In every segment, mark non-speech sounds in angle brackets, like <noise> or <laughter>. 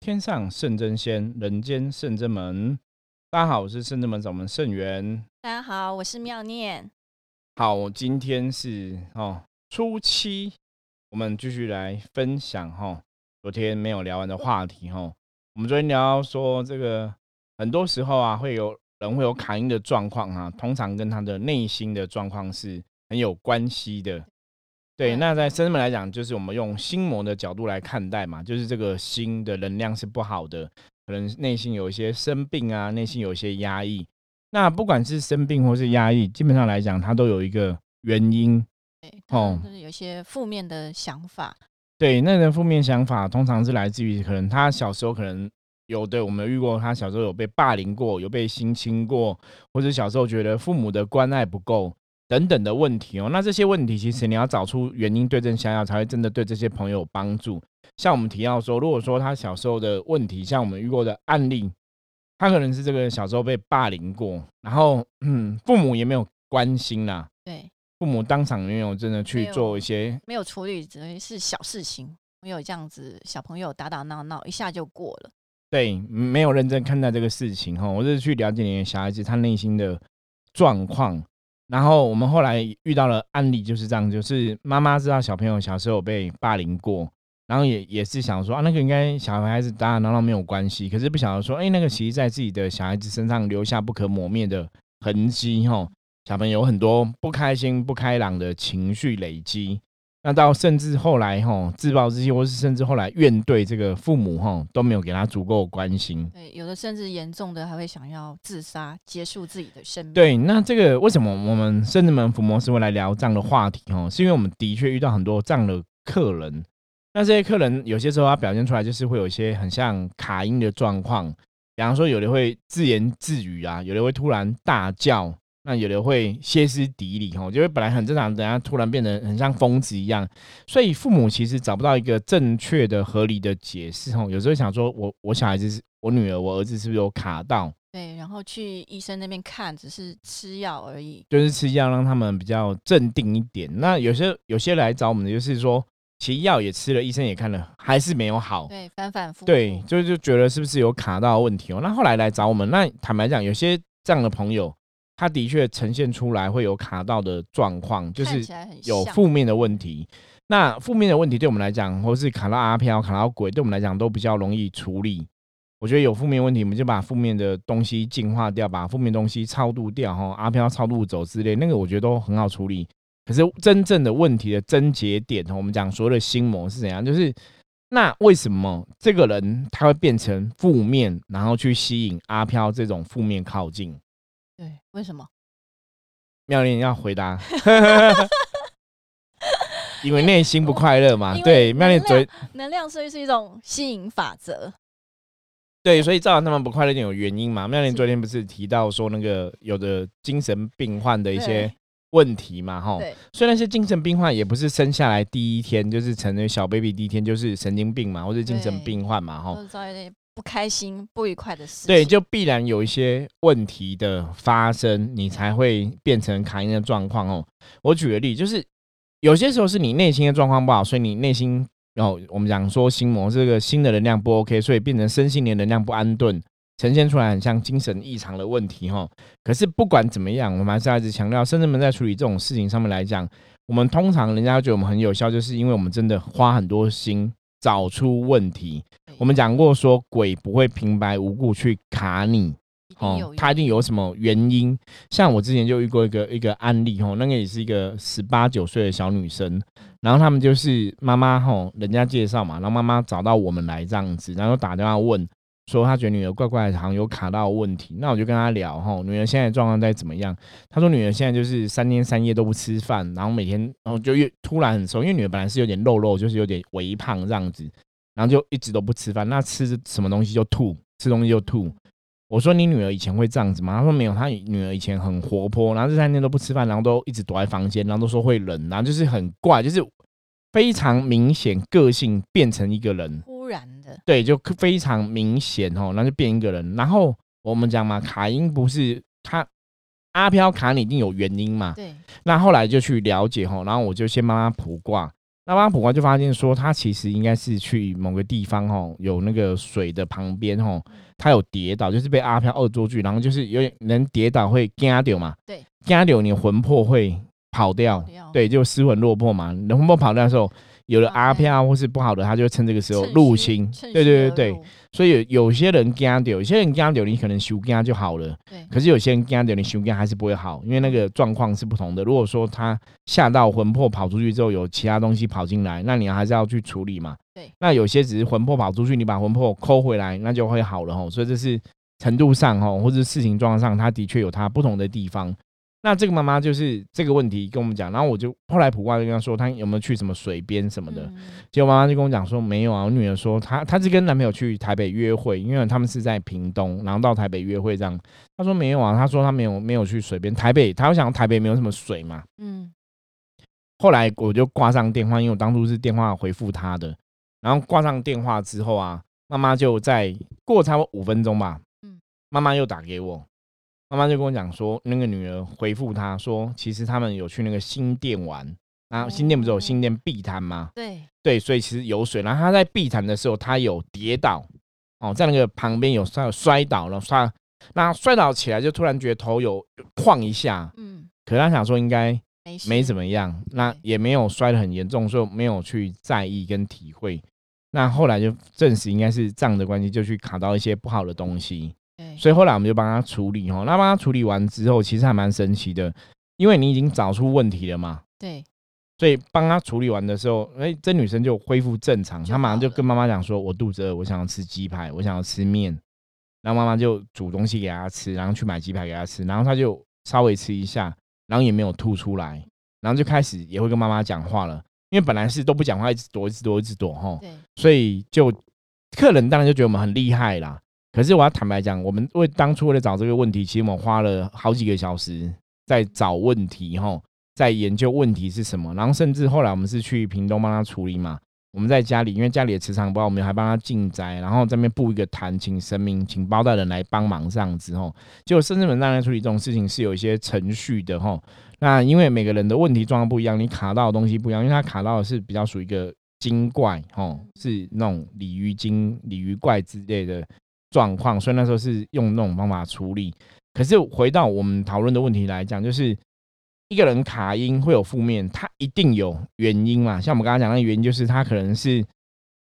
天上圣真仙，人间圣真门。大家好，我是圣真门掌门圣元。大家好，我是妙念。好，今天是哦初七，我们继续来分享哈昨天没有聊完的话题哈。我们昨天聊说这个，很多时候啊会有人会有卡音的状况啊，通常跟他的内心的状况是很有关系的。对，那在生们来讲，就是我们用心魔的角度来看待嘛，就是这个心的能量是不好的，可能内心有一些生病啊，内心有一些压抑。那不管是生病或是压抑，基本上来讲，它都有一个原因。对，哦，就是有一些负面的想法。对，那个负面想法通常是来自于可能他小时候可能有的，我们遇过他小时候有被霸凌过，有被性侵过，或者小时候觉得父母的关爱不够。等等的问题哦，那这些问题其实你要找出原因，对症下药，才会真的对这些朋友有帮助。像我们提到说，如果说他小时候的问题，像我们遇过的案例，他可能是这个小时候被霸凌过，然后嗯，父母也没有关心啦，对，父母当场没有真的去做一些，没有处理，只是小事情，没有这样子小朋友打打闹闹一下就过了，对，没有认真看待这个事情哈，我是去了解你的小孩子他内心的状况。然后我们后来遇到了案例，就是这样，就是妈妈知道小朋友小时候被霸凌过，然后也也是想说啊，那个应该小孩子打打闹闹没有关系，可是不晓得说，哎，那个其实在自己的小孩子身上留下不可磨灭的痕迹，哈，小朋友有很多不开心、不开朗的情绪累积。那到甚至后来哈自暴自弃，或是甚至后来怨对这个父母哈都没有给他足够关心。对，有的甚至严重的还会想要自杀，结束自己的生命。对，那这个为什么我们甚至门福摩斯会来聊这样的话题哈？是因为我们的确遇到很多这样的客人。那这些客人有些时候他表现出来就是会有一些很像卡音的状况，比方说有的会自言自语啊，有的会突然大叫。那有的会歇斯底里哈，就会本来很正常，等下突然变得很像疯子一样，所以父母其实找不到一个正确的、合理的解释哈。有时候想说，我我小孩子是我女儿，我儿子是不是有卡到？对，然后去医生那边看，只是吃药而已，就是吃药让他们比较镇定一点。那有些有些来找我们的，就是说，其实药也吃了，医生也看了，还是没有好。对，反反复复。对，就就觉得是不是有卡到问题哦？那后来来找我们，那坦白讲，有些这样的朋友。他的确呈现出来会有卡到的状况，就是有负面的问题。那负面的问题对我们来讲，或是卡到阿飘、卡到鬼，对我们来讲都比较容易处理。我觉得有负面问题，我们就把负面的东西净化掉，把负面东西超度掉，哈，阿飘超度走之类，那个我觉得都很好处理。可是真正的问题的症结点，我们讲所谓的心魔是怎样？就是那为什么这个人他会变成负面，然后去吸引阿飘这种负面靠近？对，为什么？妙玲要回答，<laughs> 因为内心不快乐嘛。对，妙玲嘴能量所以是一种吸引法则。对，所以造成他们不快乐点有原因嘛？妙玲昨天不是提到说那个有的精神病患的一些问题嘛？哈，所以那些精神病患也不是生下来第一天就是成为小 baby 第一天就是神经病嘛，或者精神病患嘛？哈。不开心、不愉快的事，对，就必然有一些问题的发生，你才会变成卡因的状况哦。我举个例，就是有些时候是你内心的状况不好，所以你内心，然后我们讲说心魔这个新的能量不 OK，所以变成身心的能量不安顿，呈现出来很像精神异常的问题哈。可是不管怎么样，我们还是一直强调，甚至们在处理这种事情上面来讲，我们通常人家觉得我们很有效，就是因为我们真的花很多心。找出问题，我们讲过说鬼不会平白无故去卡你，哦，他一定有什么原因。像我之前就遇过一个一个案例，吼，那个也是一个十八九岁的小女生，然后他们就是妈妈，吼，人家介绍嘛，然后妈妈找到我们来这样子，然后打电话问。说她觉得女儿怪怪的，好像有卡到问题。那我就跟她聊哈，女儿现在状况在怎么样？她说女儿现在就是三天三夜都不吃饭，然后每天然后就越突然很瘦，因为女儿本来是有点肉肉，就是有点微胖这样子，然后就一直都不吃饭。那吃什么东西就吐，吃东西就吐。我说你女儿以前会这样子吗？她说没有，她女儿以前很活泼，然后这三天都不吃饭，然后都一直躲在房间，然后都说会冷，然后就是很怪，就是非常明显个性变成一个人。忽然的，对，就非常明显哦，那就变一个人。然后我们讲嘛，卡因不是他阿飘卡你一定有原因嘛？对。那后来就去了解哈，然后我就先帮他卜卦。那帮普瓜就发现说，他其实应该是去某个地方哦，有那个水的旁边哦，他有跌倒，就是被阿飘恶作剧，然后就是有点能跌倒会惊掉嘛，对，惊掉你魂魄会跑掉，对，就失魂落魄嘛，你魂魄跑掉的时候。有了阿飘或是不好的，他就趁这个时候入侵。对对对对，所以有有些人干掉，有些人干掉，你可能修干就好了。对。可是有些人干掉，你修干还是不会好，因为那个状况是不同的。如果说他吓到魂魄跑出去之后，有其他东西跑进来，那你还是要去处理嘛。对。那有些只是魂魄跑出去，你把魂魄抠回来，那就会好了吼。所以这是程度上吼，或者事情状况上，它的确有它不同的地方。那这个妈妈就是这个问题跟我们讲，然后我就后来卜卦就跟她说，她有没有去什么水边什么的，结果妈妈就跟我讲说没有啊。我女儿说她她是跟男朋友去台北约会，因为他们是在屏东，然后到台北约会这样。她说没有啊，她说她没有没有去水边。台北，她想台北没有什么水嘛。嗯。后来我就挂上电话，因为我当初是电话回复她的，然后挂上电话之后啊，妈妈就在过差不多五分钟吧，嗯，妈妈又打给我。妈妈就跟我讲说，那个女儿回复她说，其实他们有去那个新店玩，然后新店不是有新店碧潭吗？对对，所以其实有水。然后她在碧潭的时候，她有跌倒哦，在那个旁边有摔摔倒了，摔那摔倒起来就突然觉得头有晃一下，嗯，可是她想说应该没没怎么样，那也没有摔得很严重，所以没有去在意跟体会。那后来就证实应该是这样的关系，就去卡到一些不好的东西。所以后来我们就帮他处理哦。那帮他处理完之后，其实还蛮神奇的，因为你已经找出问题了嘛。对。所以帮他处理完的时候，哎，这女生就恢复正常，她马上就跟妈妈讲说：“我肚子饿，我想要吃鸡排，我想要吃面。”然后妈妈就煮东西给她吃，然后去买鸡排给她吃，然后她就稍微吃一下，然后也没有吐出来，然后就开始也会跟妈妈讲话了。因为本来是都不讲话，一直躲，一直躲，一直躲，哈。对。所以就客人当然就觉得我们很厉害啦。可是我要坦白讲，我们为当初为了找这个问题，其实我们花了好几个小时在找问题，哈，在研究问题是什么。然后甚至后来我们是去屏东帮他处理嘛。我们在家里，因为家里的磁场不好，我们还帮他进宅，然后这边布一个坛，请神明，请包大人来帮忙这样子，吼。就甚至门大人处理这种事情是有一些程序的，吼。那因为每个人的问题状况不一样，你卡到的东西不一样，因为他卡到的是比较属于一个精怪，吼，是那种鲤鱼精、鲤鱼怪之类的。状况，所以那时候是用那种方法处理。可是回到我们讨论的问题来讲，就是一个人卡音会有负面，他一定有原因嘛？像我们刚刚讲的原因，就是他可能是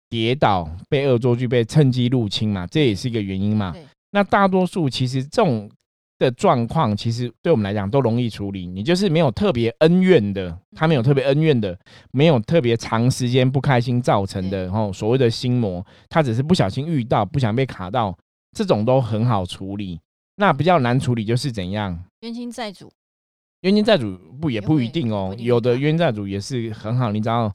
跌倒、被恶作剧、被趁机入侵嘛，这也是一个原因嘛。那大多数其实这种。的状况其实对我们来讲都容易处理，你就是没有特别恩怨的，他没有特别恩怨的，没有特别长时间不开心造成的，然后所谓的心魔，他只是不小心遇到，不想被卡到，这种都很好处理。那比较难处理就是怎样？冤亲债主，冤亲债主不也不一定哦，有的冤亲债主也是很好，你知道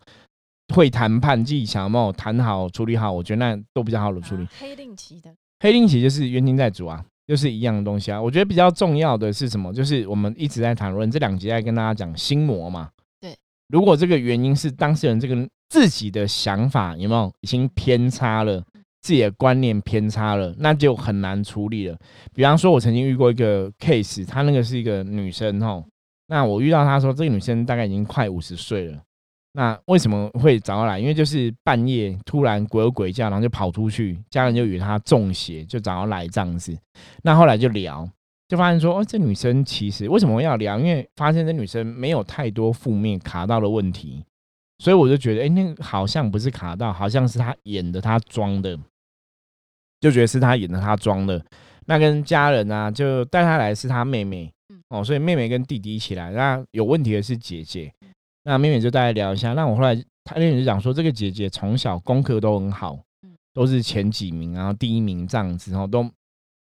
会谈判技巧嘛，谈好处理好，我觉得那都比较好的处理。黑令旗的，黑令旗就是冤亲债主啊。就是一样的东西啊，我觉得比较重要的是什么？就是我们一直在谈论这两集在跟大家讲心魔嘛。对，如果这个原因是当事人这个自己的想法有没有已经偏差了，自己的观念偏差了，那就很难处理了。比方说，我曾经遇过一个 case，她那个是一个女生哦，那我遇到她说，这个女生大概已经快五十岁了。那为什么会找他来？因为就是半夜突然鬼有鬼叫，然后就跑出去，家人就以为他中邪，就找他来这样子。那后来就聊，就发现说，哦，这女生其实为什么要聊？因为发现这女生没有太多负面卡到的问题，所以我就觉得，哎，那好像不是卡到，好像是她演的，她装的，就觉得是她演的，她装的。那跟家人啊，就带她来是她妹妹，哦，所以妹妹跟弟弟一起来。那有问题的是姐姐。那妹妹就大概聊一下。那我后来，她妹妹就讲说，这个姐姐从小功课都很好，都是前几名，然后第一名这样子，然后都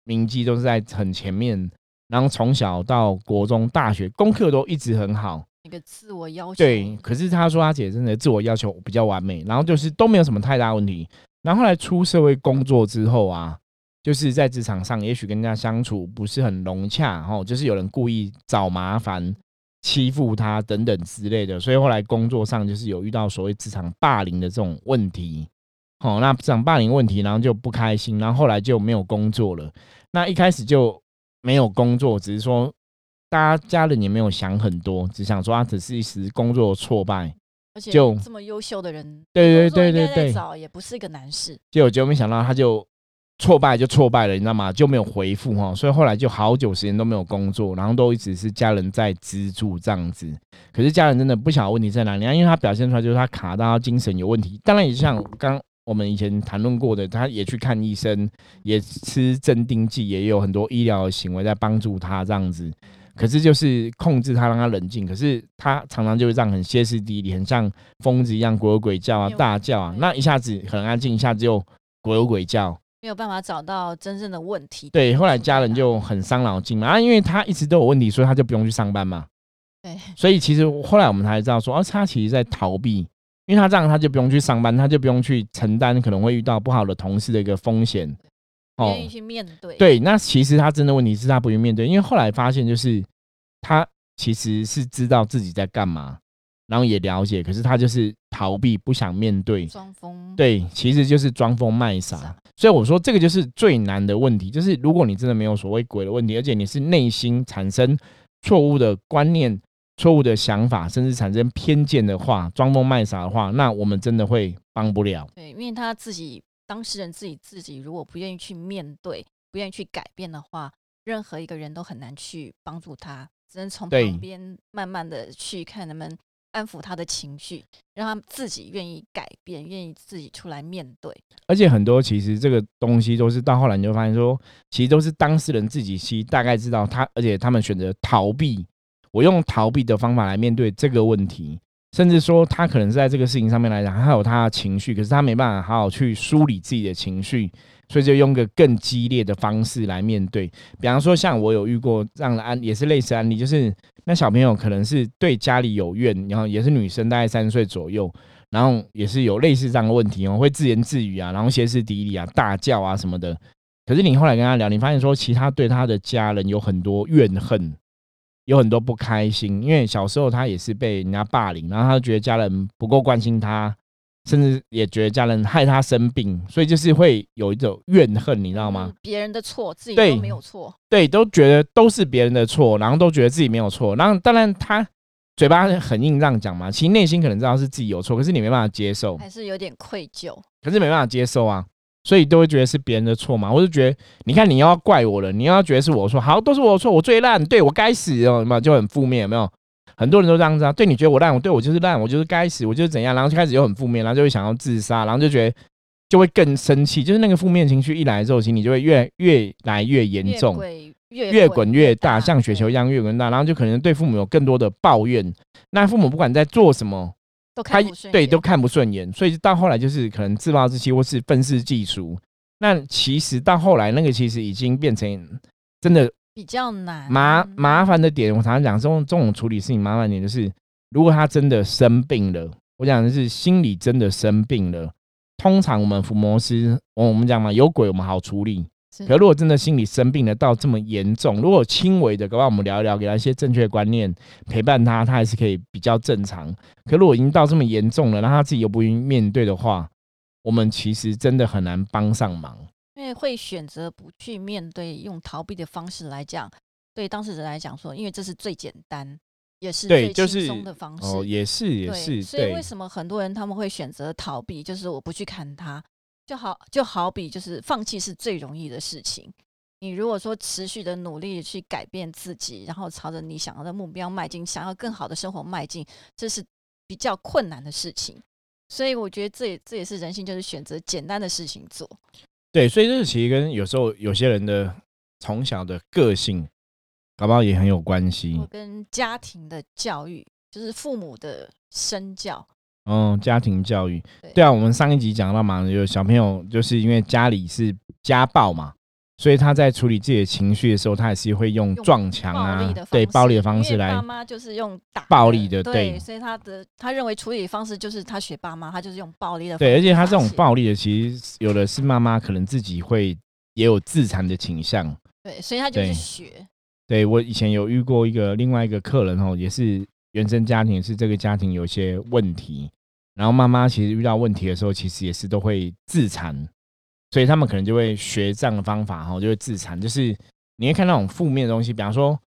名绩都是在很前面。然后从小到国中、大学，功课都一直很好。一个自我要求。对，可是她说她姐真的自我要求比较完美，然后就是都没有什么太大问题。然后后来出社会工作之后啊，就是在职场上，也许跟人家相处不是很融洽，然后，就是有人故意找麻烦。欺负他等等之类的，所以后来工作上就是有遇到所谓职场霸凌的这种问题。好，那职场霸凌问题，然后就不开心，然后后来就没有工作了。那一开始就没有工作，只是说大家家人也没有想很多，只想说他只是一时工作挫败，而且就这么优秀的人，对对对对对找也不是一个难事。结果就没想到他就挫败就挫败了，你知道吗？就没有回复哈，所以后来就好久时间都没有工作，然后都一直是家人在资助这样子。可是家人真的不晓得问题在哪里啊，因为他表现出来就是他卡到精神有问题。当然也像刚我们以前谈论过的，他也去看医生，也吃镇定剂，也有很多医疗行为在帮助他这样子。可是就是控制他，让他冷静。可是他常常就是这样很歇斯底里，很像疯子一样鬼吼鬼叫啊、大叫啊。那一下子很安静，一下子又鬼吼鬼叫。没有办法找到真正的问题。对，后来家人就很伤脑筋嘛，啊，因为他一直都有问题，所以他就不用去上班嘛。<laughs> 对，所以其实后来我们才知道说，哦，他其实在逃避，因为他这样他就不用去上班，他就不用去承担可能会遇到不好的同事的一个风险。哦不愿意去面对。对，那其实他真的问题是他不愿意面对，因为后来发现就是他其实是知道自己在干嘛，然后也了解，可是他就是逃避，不想面对。装疯对，其实就是装疯卖傻傻。所以我说这个就是最难的问题，就是如果你真的没有所谓鬼的问题，而且你是内心产生错误的观念、错误的想法，甚至产生偏见的话，装疯卖傻的话，那我们真的会帮不了。对，因为他自己当事人自己自己如果不愿意去面对，不愿意去改变的话，任何一个人都很难去帮助他，只能从旁边慢慢的去看能不能安抚他的情绪，让他自己愿意改变，愿意自己出来面对。而且很多其实这个东西都是到后来你就发现说，其实都是当事人自己其实大概知道他，而且他们选择逃避，我用逃避的方法来面对这个问题，甚至说他可能是在这个事情上面来讲，他有他的情绪，可是他没办法好好去梳理自己的情绪，所以就用个更激烈的方式来面对。比方说，像我有遇过这样的案，也是类似案例，就是那小朋友可能是对家里有怨，然后也是女生，大概三岁左右。然后也是有类似这样的问题哦，会自言自语啊，然后歇斯底里啊、大叫啊什么的。可是你后来跟他聊，你发现说，其他对他的家人有很多怨恨，有很多不开心，因为小时候他也是被人家霸凌，然后他觉得家人不够关心他，甚至也觉得家人害他生病，所以就是会有一种怨恨，你知道吗嗯？别人的错，自己都没有错。对，都觉得都是别人的错，然后都觉得自己没有错。然后当然他嘴巴很硬这样讲嘛，其实内心可能知道是自己有错，可是你没办法接受。还是有点愧疚。可是没办法接受啊，所以都会觉得是别人的错嘛。我就觉得，你看你又要怪我了，你又要觉得是我错，好，都是我的错，我最烂，对我该死哦，有没有？就很负面，有没有？很多人都这样子啊，对你觉得我烂，我对我就是烂，我就是该死，我就是怎样，然后就开始又很负面，然后就会想要自杀，然后就觉得就会更生气，就是那个负面情绪一来之后，其实你就会越越来越严越重，滚越越滚越大，像雪球一样越滚越大，然后就可能对父母有更多的抱怨。那父母不管在做什么，都他看不顺眼对都看不顺眼，所以到后来就是可能自暴自弃或是愤世嫉俗。那其实到后来那个其实已经变成真的比较难麻麻烦的点。我常常讲这种这种处理事情麻烦点就是，如果他真的生病了，我讲的是心理真的生病了。通常我们伏魔师，我我们讲嘛，有鬼我们好处理。可如果真的心理生病了到这么严重，如果轻微的，搞不好我们聊一聊，给他一些正确观念，陪伴他，他还是可以比较正常。可如果已经到这么严重了，让他自己又不愿意面对的话，我们其实真的很难帮上忙。因为会选择不去面对，用逃避的方式来讲，对当事人来讲说，因为这是最简单，也是最轻松的方式。哦，也是也，是，所以为什么很多人他们会选择逃避？就是我不去看他，就好就好比就是放弃是最容易的事情。你如果说持续的努力去改变自己，然后朝着你想要的目标迈进，想要更好的生活迈进，这是比较困难的事情。所以我觉得这也这也是人性，就是选择简单的事情做。对，所以这其实跟有时候有些人的从小的个性，搞不好也很有关系。跟家庭的教育，就是父母的身教，嗯，家庭教育，对对啊，我们上一集讲到嘛，有小朋友就是因为家里是家暴嘛，所以他在处理自己的情绪的时候，他也是会用用撞墙啊，对暴力的方式来爸妈就是用打暴力的对对，所以他的他认为处理方式就是他学爸妈，他就是用暴力的方对，而且他这种暴力的，其实有的是妈妈可能自己会也有自残的倾向。对，所以他就是学，对我以前有遇过一个另外一个客人哦，也是原生家庭是这个家庭有一些问题，然后妈妈其实遇到问题的时候，其实也是都会自残，所以他们可能就会学这样的方法哈，就会自残，就是你会看那种负面的东西，比方说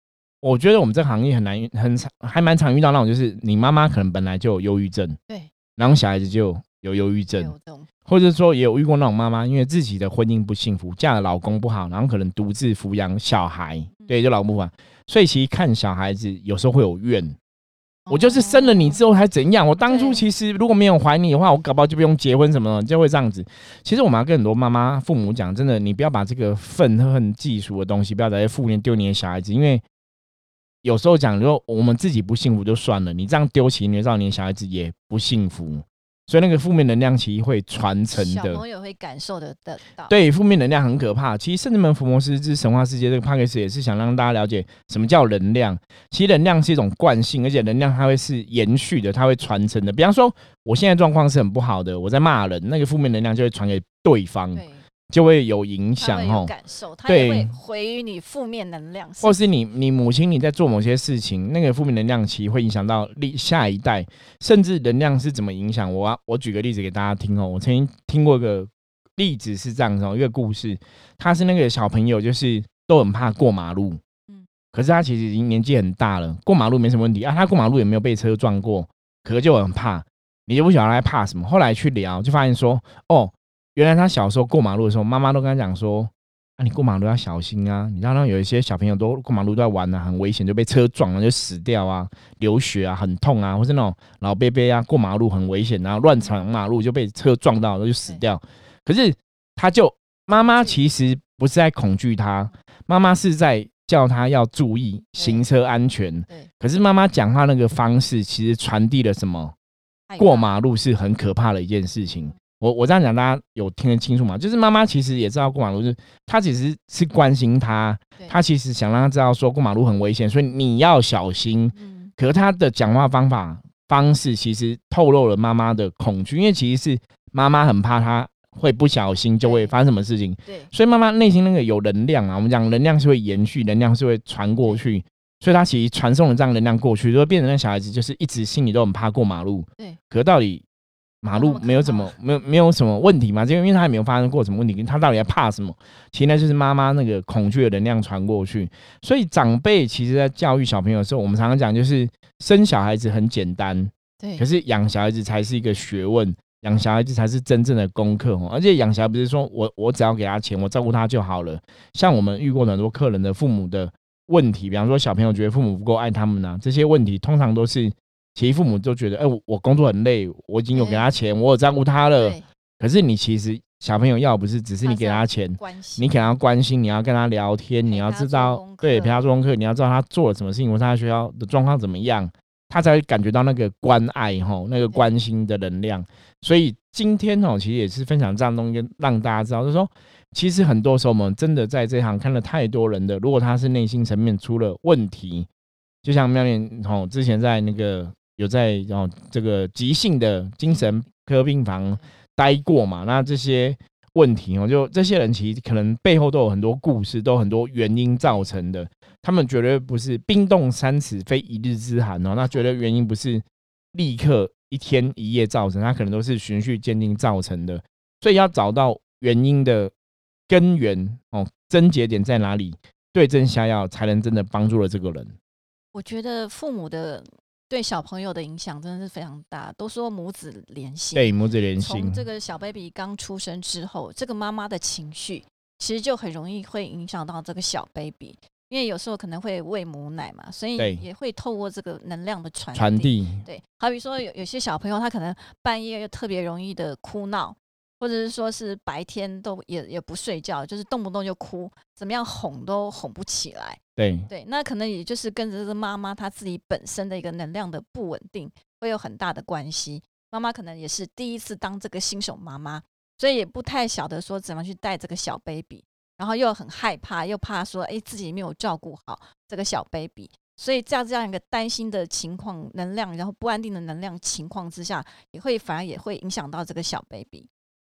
我觉得我们这个行业很难，很常还蛮常遇到那种，就是你妈妈可能本来就有忧郁症，对，然后小孩子就有忧郁症，或者说也有遇过那种妈妈，因为自己的婚姻不幸福，嫁了老公不好，然后可能独自抚养小孩，对，就老公不好，所以其实看小孩子有时候会有怨。我就是生了你之后还怎样？我当初其实如果没有怀你的话，我搞不好就不用结婚什么的，就会这样子。其实我们要跟很多妈妈、父母讲，真的，你不要把这个愤恨、技术的东西，不要在负面丢你的小孩子，因为有时候讲，如果我们自己不幸福就算了，你这样丢弃，你就知道你的小孩子也不幸福，所以那个负面能量其实会传承的。小朋友会感受得得到。对，负面能量很可怕。其实《圣人门福摩斯之神话世界》这个 p a c k a g e 也是想让大家了解什么叫能量。其实能量是一种惯性，而且能量它会是延续的，它会传承的。比方说，我现在状况是很不好的，我在骂人，那个负面能量就会传给对方，对，就会有影响哦。感受，他会回于你负面能量。或是你你母亲你在做某些事情，那个负面能量其实会影响到历下一代，甚至能量是怎么影响？我啊我举个例子给大家听哦。我曾经听过一个例子是这样子哦，一个故事，他是那个小朋友，就是都很怕过马路，嗯可是他其实已经年纪很大了，过马路没什么问题啊，他过马路也没有被车撞过，可是就很怕，你就不晓得他怕什么。后来去聊，就发现说，哦，原来他小时候过马路的时候，妈妈都跟他讲说。啊，你过马路要小心啊！你知道，那有一些小朋友都过马路都在玩啊，很危险，就被车撞了就死掉啊，流血啊，很痛啊，或是那种老伯伯啊，过马路很危险，然后乱闯马路就被车撞到，然后就死掉。可是他就妈妈其实不是在恐惧他，妈妈是在叫他要注意行车安全。对，可是妈妈讲话那个方式，其实传递了什么？过马路是很可怕的一件事情。我我这样讲，大家有听得清楚吗？就是妈妈其实也知道过马路，就是她其实是关心他，她其实想让他知道说过马路很危险，所以你要小心。嗯，可是她的讲话方法方式，其实透露了妈妈的恐惧，因为其实是妈妈很怕他会不小心就会对发生什么事情，对，所以妈妈内心那个有能量啊，我们讲能量是会延续，能量是会传过去，所以她其实传送了这样能量过去，就会变成那小孩子就是一直心里都很怕过马路。对，可到底马路没有什么没有没有什么问题嘛？就因为他还没有发生过什么问题，他到底在怕什么？其实那就是妈妈那个恐惧的能量传过去。所以长辈其实在教育小朋友的时候，我们常常讲就是生小孩子很简单，对，可是养小孩子才是一个学问，养小孩子才是真正的功课哦。而且养小孩不是说我我只要给他钱，我照顾他就好了。像我们遇过很多客人的父母的问题，比方说小朋友觉得父母不够爱他们啊，这些问题通常都是其实父母都觉得，哎、我我工作很累，我已经有给他钱，我有照顾他了。对，可是你其实小朋友要不是只是你给他钱，你给他关心，你要跟他聊天，你要知道，对，陪他做功课，你要知道他做了什么事情，或者他在学校的状况怎么样，他才会感觉到那个关爱吼，那个关心的能量。所以今天哦，其实也是分享这样东西，让大家知道，就是说，其实很多时候我们真的在这行看了太多人的，如果他是内心层面出了问题，就像妙莲吼，之前在那个有在哦这个急性的精神科病房待过嘛，那这些问题哦，就这些人其实可能背后都有很多故事，都很多原因造成的。他们绝对不是冰冻三尺非一日之寒哦，那绝对原因不是立刻一天一夜造成，它可能都是循序渐进造成的。所以要找到原因的根源哦，症结点在哪里，对症下药，才能真的帮助了这个人。我觉得父母的对小朋友的影响真的是非常大，都说母子连心。对，母子连心从，这个小 baby 刚出生之后，这个妈妈的情绪其实就很容易会影响到这个小 baby，因为有时候可能会喂母奶嘛，所以也会透过这个能量的传传递，对，好比说有有些小朋友他可能半夜又特别容易的哭闹，或者是说是白天都也也不睡觉，就是动不动就哭，怎么样哄都哄不起来。对对，那可能也就是跟着这个妈妈她自己本身的一个能量的不稳定会有很大的关系。妈妈可能也是第一次当这个新手妈妈，所以也不太晓得说怎么去带这个小 baby，然后又很害怕，又怕说哎自己没有照顾好这个小 baby，所以在这样一个担心的情况、能量，然后不安定的能量情况之下，也会反而也会影响到这个小 baby。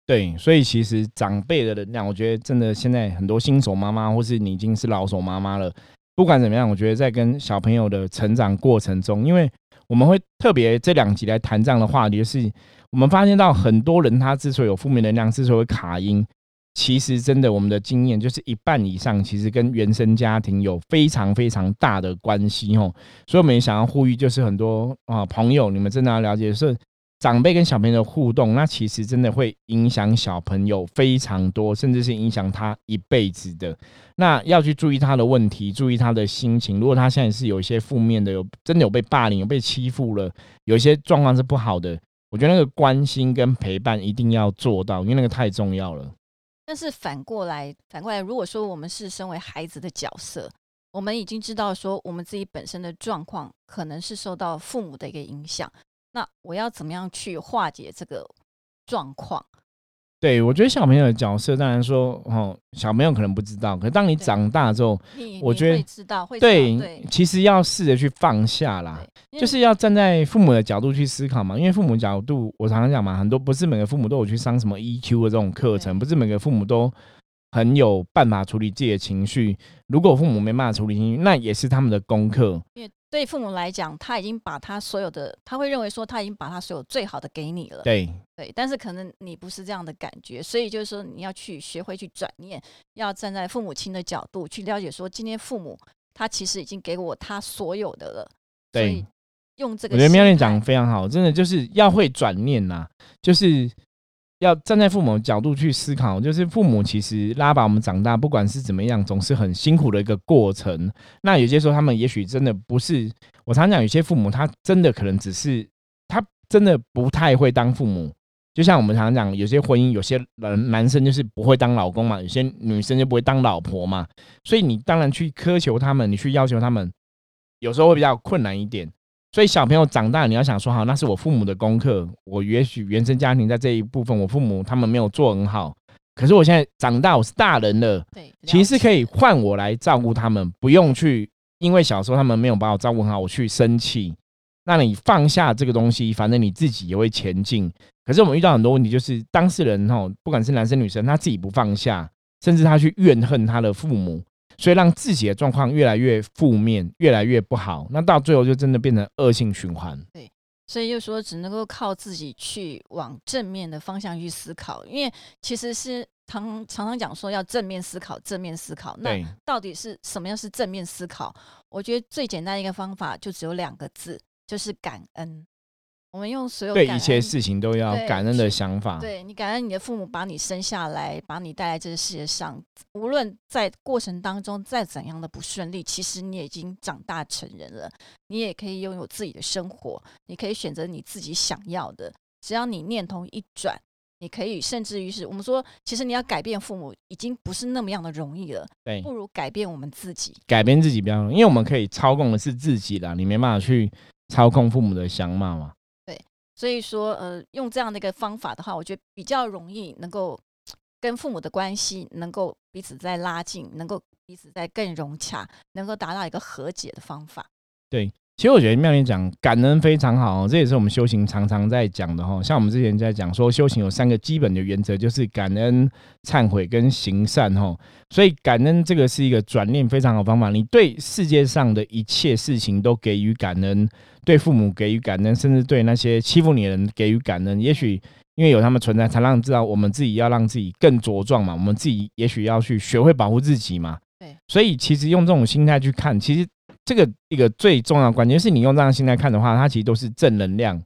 对，所以其实长辈的能量，我觉得真的现在很多新手妈妈，或是你已经是老手妈妈了，不管怎么样，我觉得在跟小朋友的成长过程中，因为我们会特别这两集来谈这样的话题，就是我们发现到很多人他之所以有负面能量，之所以会卡音，其实真的我们的经验就是一半以上，其实跟原生家庭有非常非常大的关系哦。所以我们也想要呼吁，就是很多啊朋友，你们真的要了解是。长辈跟小朋友的互动，那其实真的会影响小朋友非常多，甚至是影响他一辈子的。那要去注意他的问题，注意他的心情。如果他现在是有一些负面的，有真的有被霸凌、有被欺负了，有一些状况是不好的，我觉得那个关心跟陪伴一定要做到，因为那个太重要了。但是反过来，反过来，如果说我们是身为孩子的角色，我们已经知道说我们自己本身的状况可能是受到父母的一个影响。那我要怎么样去化解这个状况？对我觉得小朋友的角色，当然说哦，小朋友可能不知道，可是当你长大之后，我觉得知道会对，其实要试着去放下啦，就是要站在父母的角度去思考嘛。因为父母角度，我常常讲嘛，很多不是每个父母都有去上什么 EQ 的这种课程，不是每个父母都很有办法处理自己的情绪。如果父母没办法处理情绪，那也是他们的功课。对父母来讲，他已经把他所有的，他会认为说他已经把他所有最好的给你了。对对，但是可能你不是这样的感觉，所以就是说你要去学会去转念，要站在父母亲的角度去了解说，今天父母他其实已经给我他所有的了。对，用这个，我觉得妙念讲非常好，真的就是要会转念呐，就是。要站在父母的角度去思考，就是父母其实拉把我们长大，不管是怎么样，总是很辛苦的一个过程。那有些时候，他们也许真的不是我常讲，有些父母他真的可能只是他真的不太会当父母。就像我们常常讲，有些婚姻，有些人男生就是不会当老公嘛，有些女生就不会当老婆嘛。所以你当然去苛求他们，你去要求他们，有时候会比较困难一点。所以小朋友长大，你要想说好，那是我父母的功课。我也许原生家庭在这一部分，我父母他们没有做很好。可是我现在长大，我是大人了，对，其实可以换我来照顾他们，不用去因为小时候他们没有把我照顾好，我去生气。那你放下这个东西，反正你自己也会前进。可是我们遇到很多问题，就是当事人哈，不管是男生女生，他自己不放下，甚至他去怨恨他的父母。所以让自己的状况越来越负面，越来越不好，那到最后就真的变成恶性循环。对，所以就说只能够靠自己去往正面的方向去思考，因为其实是常常常讲说要正面思考，正面思考。那到底是什么样是正面思考？我觉得最简单一个方法就只有两个字，就是感恩。我们用所有对一切事情都要感恩的想法。对你感恩你的父母把你生下来，把你带来这个世界上，无论在过程当中再怎样的不顺利，其实你已经长大成人了，你也可以拥有自己的生活，你可以选择你自己想要的。只要你念头一转，你可以甚至于是我们说，其实你要改变父母已经不是那么样的容易了。对，不如改变我们自己，改变自己比较容易，因为我们可以操控的是自己啦，你没办法去操控父母的想法嘛。所以说，呃，用这样的一个方法的话，我觉得比较容易能够跟父母的关系能够彼此在拉近，能够彼此在更融洽，能够达到一个和解的方法。对，其实我觉得妙莲讲感恩非常好，这也是我们修行常常在讲的哈。像我们之前在讲说，修行有三个基本的原则，就是感恩、忏悔跟行善哈。所以感恩这个是一个转念非常好方法，你对世界上的一切事情都给予感恩。对父母给予感恩，甚至对那些欺负你的人给予感恩。也许因为有他们存在，才让知道我们自己要让自己更茁壮嘛。我们自己也许要去学会保护自己嘛。对，所以其实用这种心态去看，其实这个一个最重要的关键是你用这样心态看的话，它其实都是正能量。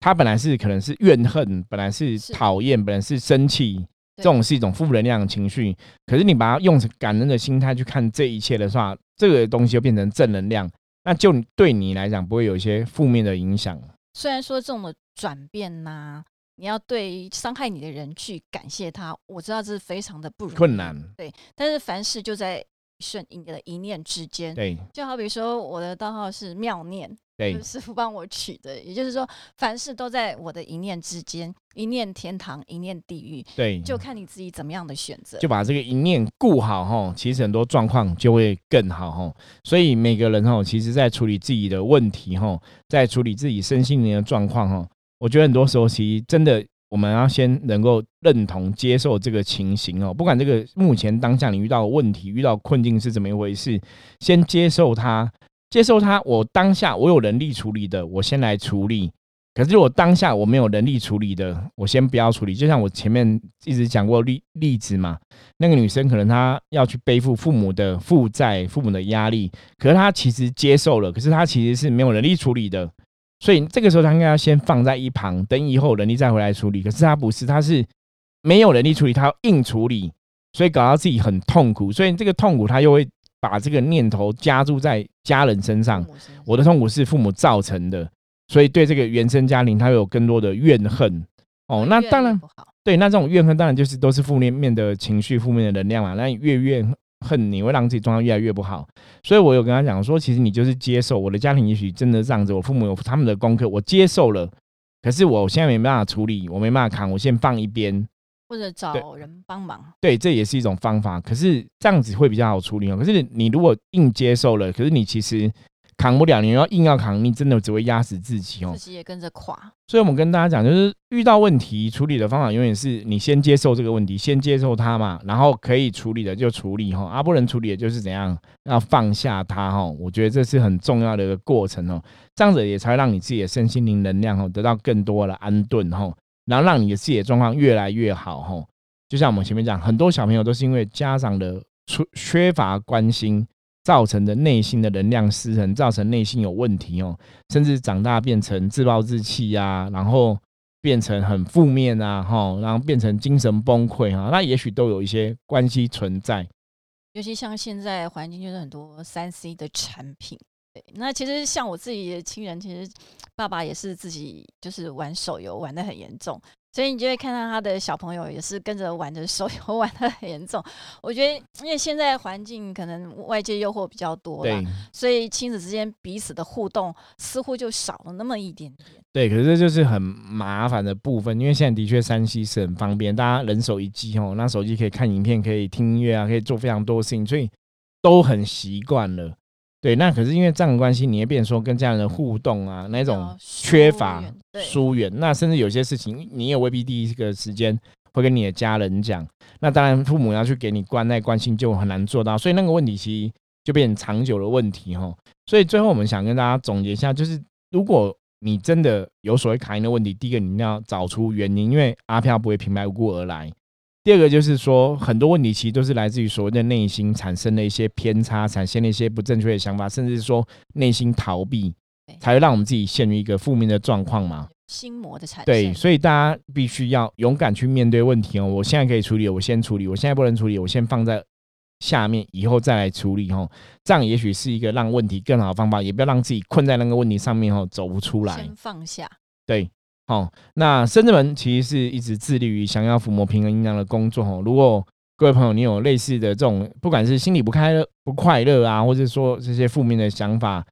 它本来是可能是怨恨，本来是讨厌，本来是生气，这种是一种负能量的情绪。可是你把它用成感恩的心态去看这一切的话，这个东西就变成正能量。那就对你来讲不会有一些负面的影响。虽然说这种的转变呐，你要对伤害你的人去感谢他，我知道这是非常的不容易，困难。对，但是凡事就在瞬你的一念之间。对，就好比说我的道号是妙念。对，师傅帮我取的，也就是说，凡事都在我的一念之间，一念天堂，一念地狱。对，就看你自己怎么样的选择，就把这个一念顾好哈，其实很多状况就会更好哈。所以每个人哈，其实在处理自己的问题哈，在处理自己身心灵的状况哈，我觉得很多时候其实真的，我们要先能够认同、接受这个情形哦。不管这个目前当下你遇到问题、遇到困境是怎么一回事，先接受它。接受它，我当下我有能力处理的，我先来处理。可是我当下我没有能力处理的，我先不要处理。就像我前面一直讲过例例子嘛，那个女生可能她要去背负父母的负债、父母的压力，可是她其实接受了，可是她其实是没有能力处理的。所以这个时候他应该要先放在一旁，等以后能力再回来处理。可是他不是，他是没有能力处理，他要硬处理，所以搞到自己很痛苦。所以这个痛苦，他又会把这个念头加注在家人身上。我的痛苦是父母造成的。所以对这个原生家庭，他有更多的怨恨哦。那当然，对那这种怨恨，当然就是都是负面面的情绪、负面的能量嘛。那越怨恨，你会让自己状况越来越不好。所以我有跟他讲说，其实你就是接受我的家庭，也许真的这样子。我父母有他们的功课，我接受了。可是我现在没办法处理，我没办法扛，我先放一边，或者找人帮忙。对，这也是一种方法。可是这样子会比较好处理哦。可是你如果硬接受了，可是你其实。扛不了，你要硬要扛，你真的只会压死自己哦，自己也跟着垮。所以，我们跟大家讲，就是遇到问题处理的方法，永远是你先接受这个问题，先接受它嘛，然后可以处理的就处理哈，啊，不能处理的就是怎样，要放下它哈。我觉得这是很重要的一个过程哦，这样子也才让你自己的身心灵能量哦得到更多的安顿哈，然后让你的自己的状况越来越好哈。就像我们前面讲，很多小朋友都是因为家长的缺缺乏关心。造成的内心的能量失衡，造成内心有问题哦，甚至长大变成自暴自弃呀，然后变成很负面啊，哈，然后变成精神崩溃哈，那也许都有一些关系存在。尤其像现在环境就是很多三 C 的产品，那其实像我自己的亲人，其实爸爸也是自己就是玩手游玩的很严重。所以你就会看到他的小朋友也是跟着玩的手游 <laughs> 玩的很严重。我觉得，因为现在环境可能外界诱惑比较多了，所以亲子之间彼此的互动似乎就少了那么一点点。对，可是这就是很麻烦的部分，因为现在的确山西是很方便，大家人手一机哦，那手机可以看影片，可以听音乐啊，可以做非常多事情，所以都很习惯了。对，那可是因为这样的关系，你也变说跟家人的互动啊，那种缺乏疏远，那甚至有些事情你也未必第一个时间会跟你的家人讲。那当然，父母要去给你关爱关心，就很难做到。所以那个问题其实就变成长久的问题哈。所以最后我们想跟大家总结一下，就是如果你真的有所谓卡因的问题，第一个你一定要找出原因，因为阿飘不会平白无故而来。第二个就是说，很多问题其实都是来自于所谓的内心产生的一些偏差，产生了一些不正确的想法，甚至是说内心逃避，才会让我们自己陷入一个负面的状况嘛。心魔的产生。对，所以大家必须要勇敢去面对问题哦。我现在可以处理，我先处理；我现在不能处理，我先放在下面，以后再来处理哦。这样也许是一个让问题更好的方法，也不要让自己困在那个问题上面哦，走不出来。先放下。对。好，那深圳们其实是一直致力于想要抚摸平衡阴阳的工作哦。如果各位朋友你有类似的这种，不管是心里不开乐、不快乐啊，或者说这些负面的想法，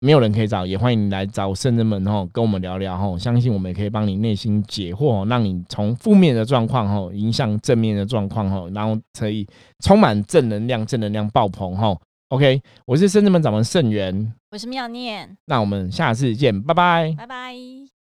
没有人可以找，也欢迎你来找圣人们哦，跟我们聊聊哦。相信我们也可以帮你内心解惑，让你从负面的状况哦，影响正面的状况哦，然后可以充满正能量，正能量爆棚哈。OK，我是圣人们掌门圣元，我是妙念，那我们下次见，拜拜，拜拜。